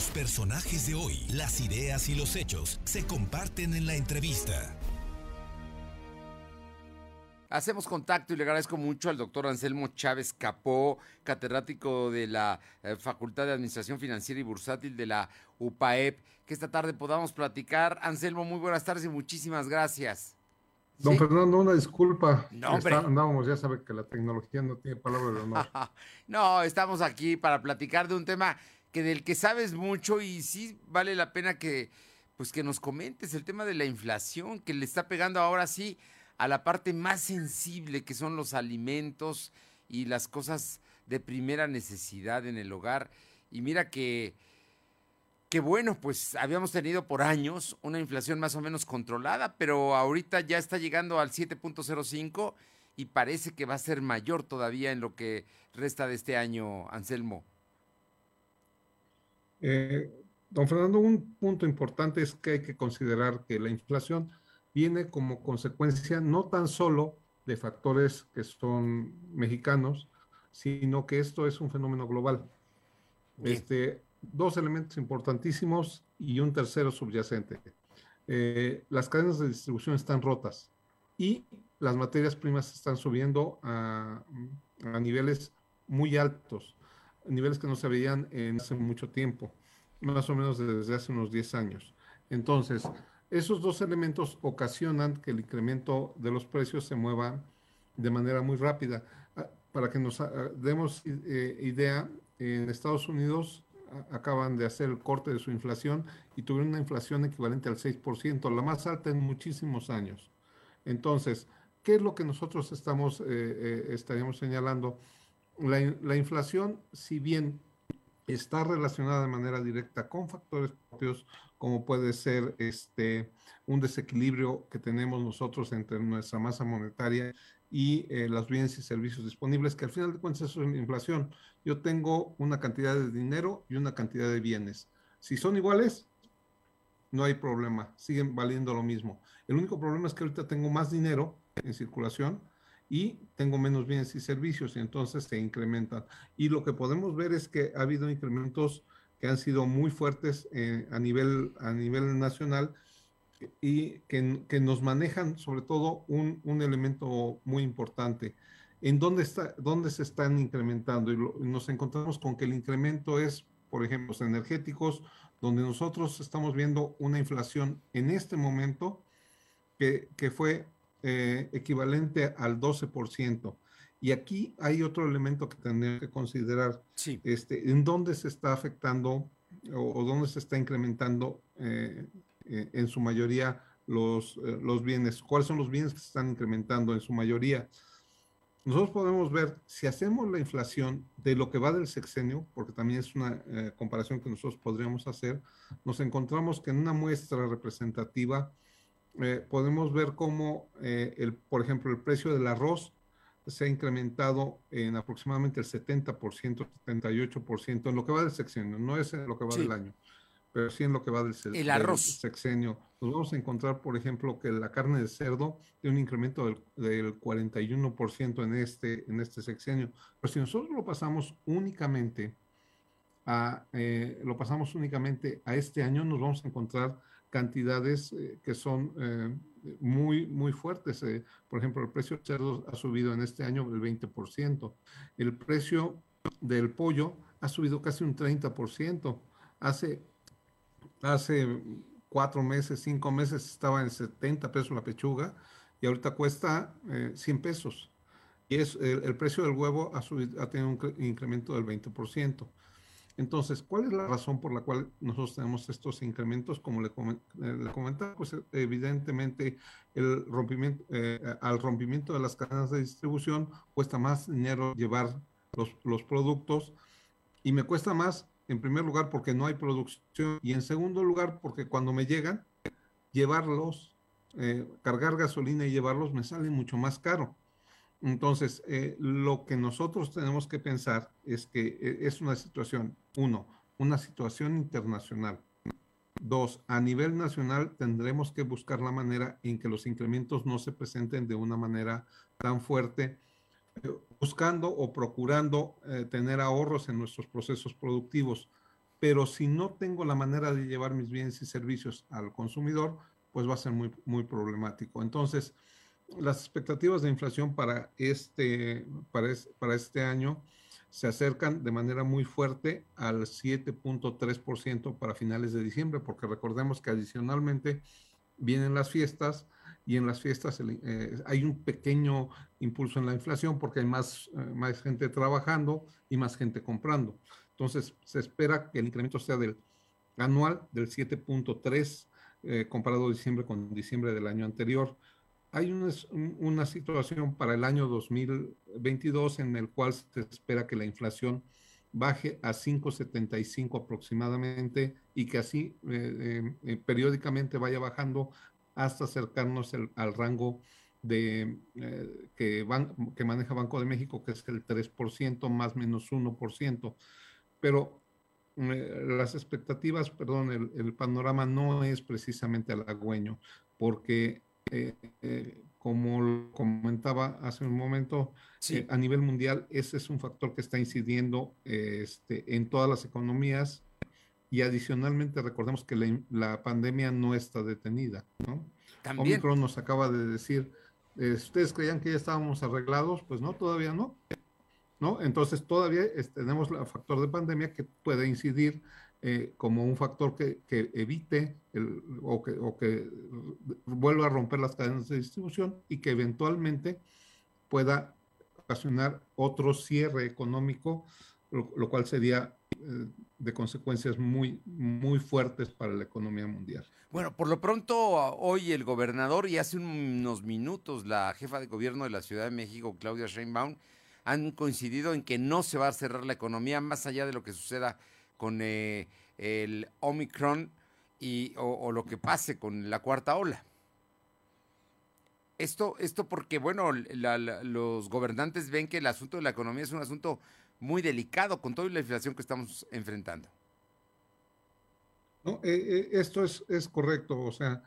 Los personajes de hoy, las ideas y los hechos se comparten en la entrevista. Hacemos contacto y le agradezco mucho al doctor Anselmo Chávez Capó, catedrático de la eh, Facultad de Administración Financiera y Bursátil de la UPAEP, que esta tarde podamos platicar. Anselmo, muy buenas tardes y muchísimas gracias. Don Fernando, una disculpa. No, andábamos, ya sabe que la tecnología no tiene palabra de honor. no, estamos aquí para platicar de un tema que del que sabes mucho y sí vale la pena que pues que nos comentes el tema de la inflación que le está pegando ahora sí a la parte más sensible que son los alimentos y las cosas de primera necesidad en el hogar. Y mira que, que bueno, pues habíamos tenido por años una inflación más o menos controlada, pero ahorita ya está llegando al 7.05 y parece que va a ser mayor todavía en lo que resta de este año, Anselmo. Eh, don Fernando, un punto importante es que hay que considerar que la inflación viene como consecuencia no tan solo de factores que son mexicanos, sino que esto es un fenómeno global. Este, dos elementos importantísimos y un tercero subyacente. Eh, las cadenas de distribución están rotas y las materias primas están subiendo a, a niveles muy altos, niveles que no se veían en hace mucho tiempo, más o menos desde hace unos 10 años. Entonces, esos dos elementos ocasionan que el incremento de los precios se mueva de manera muy rápida. Ah, para que nos ah, demos eh, idea, en Estados Unidos acaban de hacer el corte de su inflación y tuvieron una inflación equivalente al 6%, la más alta en muchísimos años. Entonces, ¿qué es lo que nosotros estamos, eh, eh, estaríamos señalando? La, la, inflación, si bien está relacionada de manera directa con factores propios, como puede ser este, un desequilibrio que tenemos nosotros entre nuestra masa monetaria y eh, los bienes y servicios disponibles, que al final de cuentas eso es inflación. Yo tengo una cantidad de dinero y una cantidad de bienes. Si son iguales, no hay problema, siguen valiendo lo mismo. El único problema es que ahorita tengo más dinero en circulación y tengo menos bienes y servicios y entonces se incrementan. Y lo que podemos ver es que ha habido incrementos que han sido muy fuertes eh, a, nivel, a nivel nacional y que, que nos manejan sobre todo un, un, elemento muy importante. ¿En dónde, está, dónde se están incrementando? Y, nos encontramos con que el incremento es, por ejemplo, energéticos, donde nosotros estamos viendo una inflación en este momento que, que fue eh, equivalente al 12%. Y aquí hay otro elemento que tenemos que considerar. Sí. Este, ¿En dónde se está afectando o, dónde se está incrementando eh, eh, en su mayoría los, eh, los bienes? ¿Cuáles son los bienes que se están incrementando en su mayoría? Nosotros podemos ver, si hacemos la inflación de lo que va del sexenio, porque también es una comparación que nosotros podríamos hacer, nos encontramos que en una muestra representativa podemos ver cómo, el, por ejemplo, el precio del arroz se ha incrementado en aproximadamente el 70%, 78% en lo que va del sexenio, no es en lo que va del año, pero sí en lo que va del, sexenio. Nos vamos a encontrar, por ejemplo, que la carne de cerdo tiene un incremento del, del 41% en este, en este sexenio. Pero si nosotros lo pasamos únicamente a, eh, lo pasamos únicamente a este año, nos vamos a encontrar cantidades eh, que son eh, muy, muy fuertes. Eh, por ejemplo, el precio del cerdo ha subido en este año el 20%. El precio del pollo ha subido casi un 30%. Hace, hace cuatro meses, cinco meses estaba en 70 pesos la pechuga y ahorita cuesta 100 pesos. Y es, el, el, precio del huevo ha, subido, ha tenido un incremento del 20%. Entonces, ¿cuál es la razón por la cual nosotros tenemos estos incrementos? Como le, eh, comentaba, pues evidentemente el rompimiento, eh, al rompimiento de las cadenas de distribución cuesta más dinero llevar los, los productos y me cuesta más, en primer lugar, porque no hay producción y en segundo lugar, porque cuando me llegan, llevarlos, eh, cargar gasolina y llevarlos me sale mucho más caro. Entonces, eh, lo que nosotros tenemos que pensar es que eh, es una situación, uno, una situación internacional. Dos, a nivel nacional tendremos que buscar la manera en que los incrementos no se presenten de una manera tan fuerte, eh, buscando o procurando tener ahorros en nuestros procesos productivos. pero si no tengo la manera de llevar mis bienes y servicios al consumidor, pues va a ser muy, muy problemático. Entonces, las expectativas de inflación para este, para, para este año se acercan de manera muy fuerte al 7.3% para finales de diciembre, porque recordemos que adicionalmente vienen las fiestas y en las fiestas eh, hay un pequeño impulso en la inflación porque hay más, eh, más gente trabajando y más gente comprando. Entonces, se espera que el incremento sea del anual del 7.3 eh, comparado diciembre con diciembre del año anterior hay una, situación para el año 2022 en el cual se espera que la inflación baje a 5,75 aproximadamente y que así eh, eh, eh, periódicamente vaya bajando hasta acercarnos al rango de, que, que maneja Banco de México, que es el 3%, más menos 1%. Pero las expectativas, perdón, el, el, panorama no es precisamente halagüeño, porque eh, eh, como comentaba hace un momento, eh, a nivel mundial ese es un factor que está incidiendo este, en todas las economías y adicionalmente recordemos que la, pandemia no está detenida. ¿no? También. Omicron nos acaba de decir, ¿ustedes creían que ya estábamos arreglados? Pues no, todavía no. ¿no? Entonces todavía tenemos el factor de pandemia que puede incidir eh, como un factor que, evite o, que, vuelva a romper las cadenas de distribución y que eventualmente pueda ocasionar otro cierre económico, lo, cual sería eh, de consecuencias muy, muy fuertes para la economía mundial. Bueno, por lo pronto hoy el gobernador y hace unos minutos la jefa de gobierno de la Ciudad de México, Claudia Sheinbaum, han coincidido en que no se va a cerrar la economía más allá de lo que suceda con eh, el Omicron y, o, lo que pase con la cuarta ola. Esto, esto porque, bueno, los gobernantes ven que el asunto de la economía es un asunto muy delicado con toda la inflación que estamos enfrentando. No, eh, eh, esto es, es, correcto. O sea,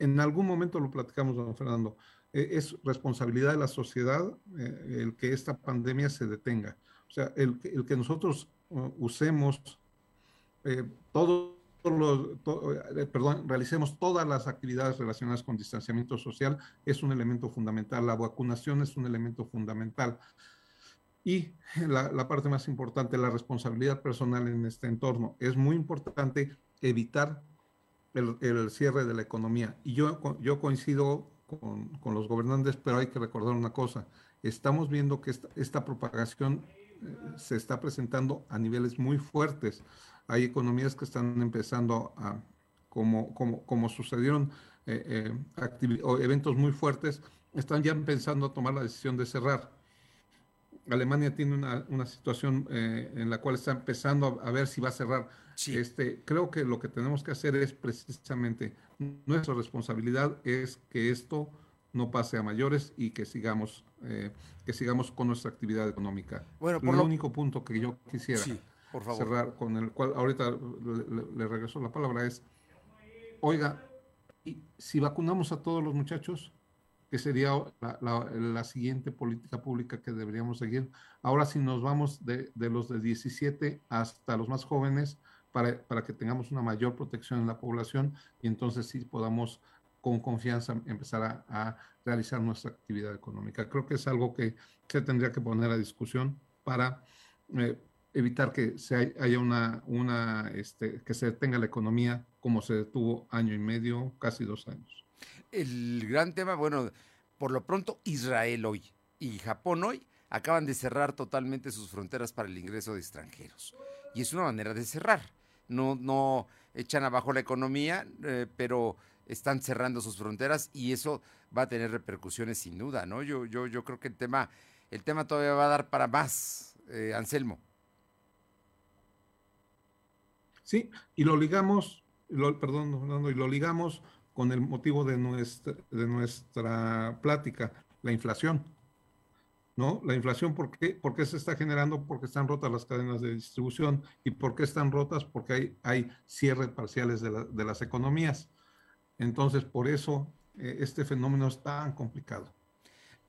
en algún momento lo platicamos, don Fernando. es responsabilidad de la sociedad el que esta pandemia se detenga. O sea, el, el que nosotros uh, usemos eh, todos los, eh, perdón, realicemos todas las actividades relacionadas con distanciamiento social es un elemento fundamental. La vacunación es un elemento fundamental. Y la, parte más importante, la responsabilidad personal en este entorno. Es muy importante evitar el, cierre de la economía. Y yo, yo coincido con, con, los gobernantes, pero hay que recordar una cosa. Estamos viendo que esta, esta propagación eh, se está presentando a niveles muy fuertes hay economías que están empezando a, como, como, como sucedieron eh, eh, eventos muy fuertes, están ya empezando a tomar la decisión de cerrar. Alemania tiene una, una situación eh, en la cual está empezando a, ver si va a cerrar. Este, creo que lo que tenemos que hacer es precisamente nuestra responsabilidad es que esto no pase a mayores y que sigamos que sigamos con nuestra actividad económica. Bueno, por lo único punto que yo quisiera cerrar, con el cual ahorita le, regreso la palabra, es, oiga, y si vacunamos a todos los muchachos, que sería la, siguiente política pública que deberíamos seguir. Ahora si nos vamos de, los de 17 hasta los más jóvenes para, para, que tengamos una mayor protección en la población y entonces sí podamos con confianza empezar a, a realizar nuestra actividad económica. Creo que es algo que se tendría que poner a discusión para eh, evitar que se haya una, este, que se detenga la economía como se detuvo año y medio, casi dos años. El gran tema, bueno, por lo pronto Israel hoy y Japón hoy acaban de cerrar totalmente sus fronteras para el ingreso de extranjeros. Y es una manera de cerrar. No, no echan abajo la economía, eh, pero están cerrando sus fronteras y eso va a tener repercusiones sin duda, ¿no? Yo, yo, yo creo que el tema, el tema todavía va a dar para más, eh, Anselmo. Sí, y lo ligamos, perdón, y lo ligamos con el motivo de nuestra, plática, la inflación. ¿No? La inflación, ¿por qué? ¿por se está generando? Porque están rotas las cadenas de distribución. ¿Y por qué están rotas? Porque hay, hay cierres parciales de, de las economías. Entonces, por eso eh, este fenómeno es tan complicado.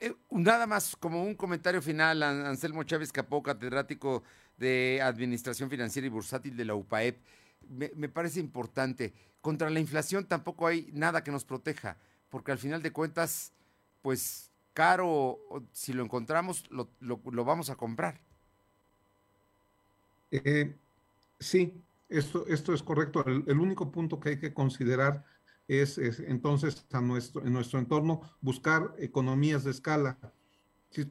Eh, nada más como un comentario final, Anselmo Chávez Capó, catedrático de Administración Financiera y Bursátil de la UPAEP. Me, parece importante. Contra la inflación tampoco hay nada que nos proteja, porque al final de cuentas, pues caro, si lo encontramos, lo, vamos a comprar. Eh, sí, esto, esto es correcto. El, único punto que hay que considerar es, entonces a nuestro, en nuestro entorno buscar economías de escala.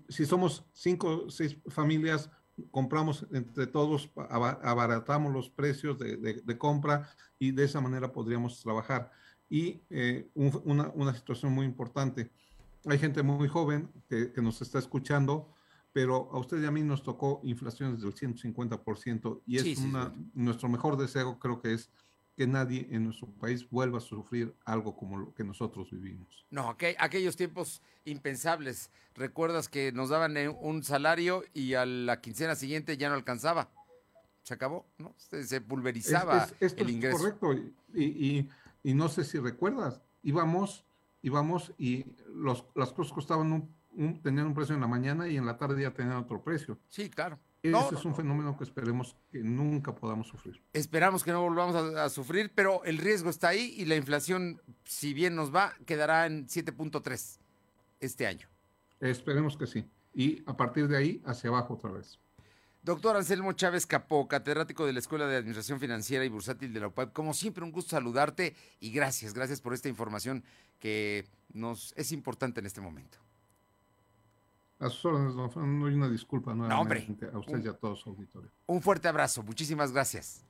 Si, somos cinco o seis familias, compramos entre todos, abaratamos los precios de, compra y de esa manera podríamos trabajar. Y eh, una, una, situación muy importante, hay gente muy joven que, que, nos está escuchando, pero a usted y a mí nos tocó inflaciones del 150% y es una, nuestro mejor deseo creo que es que nadie en nuestro país vuelva a sufrir algo como lo que nosotros vivimos. No, aquellos tiempos impensables. Recuerdas que nos daban eh, un salario y a la quincena siguiente ya no alcanzaba. Se acabó, ¿no? Se, pulverizaba el ingreso. Es correcto. Y, y, no sé si recuerdas, íbamos, íbamos y los, las cosas costaban un, tenían un precio en la mañana y en la tarde ya tenían otro precio. Sí, claro. Ese es un fenómeno que esperemos que nunca podamos sufrir. Esperamos que no volvamos a, sufrir, pero el riesgo está ahí y la inflación, si bien nos va, quedará en 7.3 este año. Esperemos que sí. Y a partir de ahí, hacia abajo otra vez. Doctor Anselmo Chávez Capó, catedrático de la Escuela de Administración Financiera y Bursátil de la UPAP, como siempre un gusto saludarte y gracias, gracias por esta información que nos es importante en este momento. A sus órdenes, don Fernando, y una disculpa nuevamente a usted y a todos su auditorio. Un fuerte abrazo, muchísimas gracias.